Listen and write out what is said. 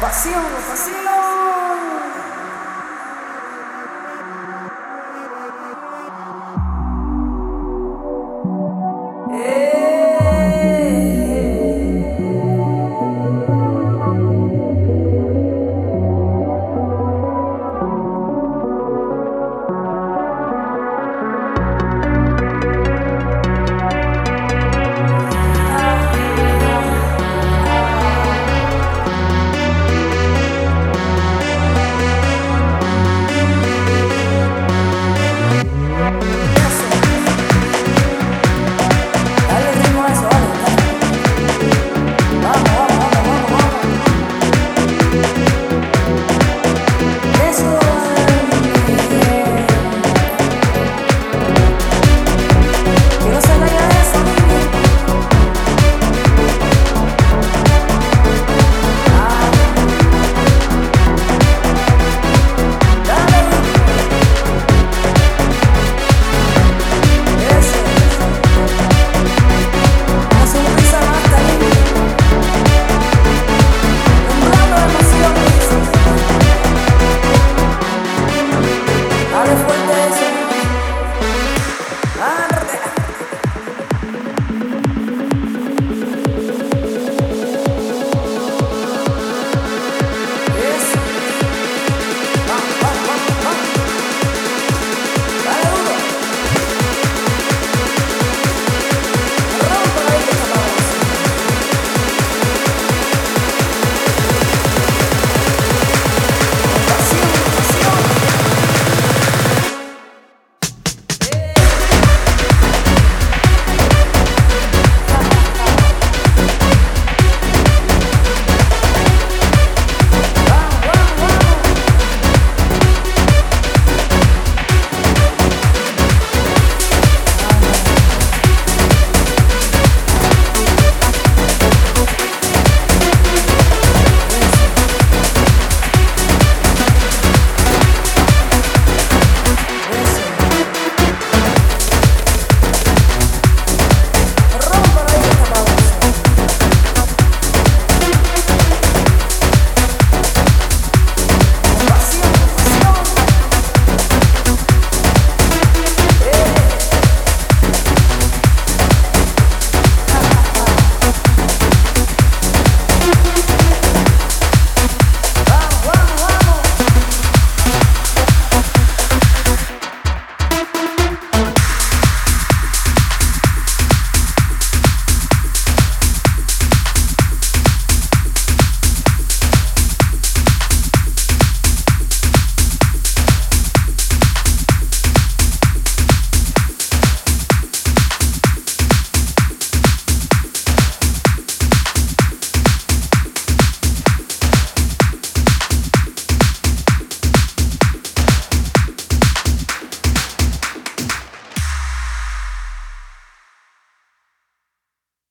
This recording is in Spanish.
Pasión, pasión.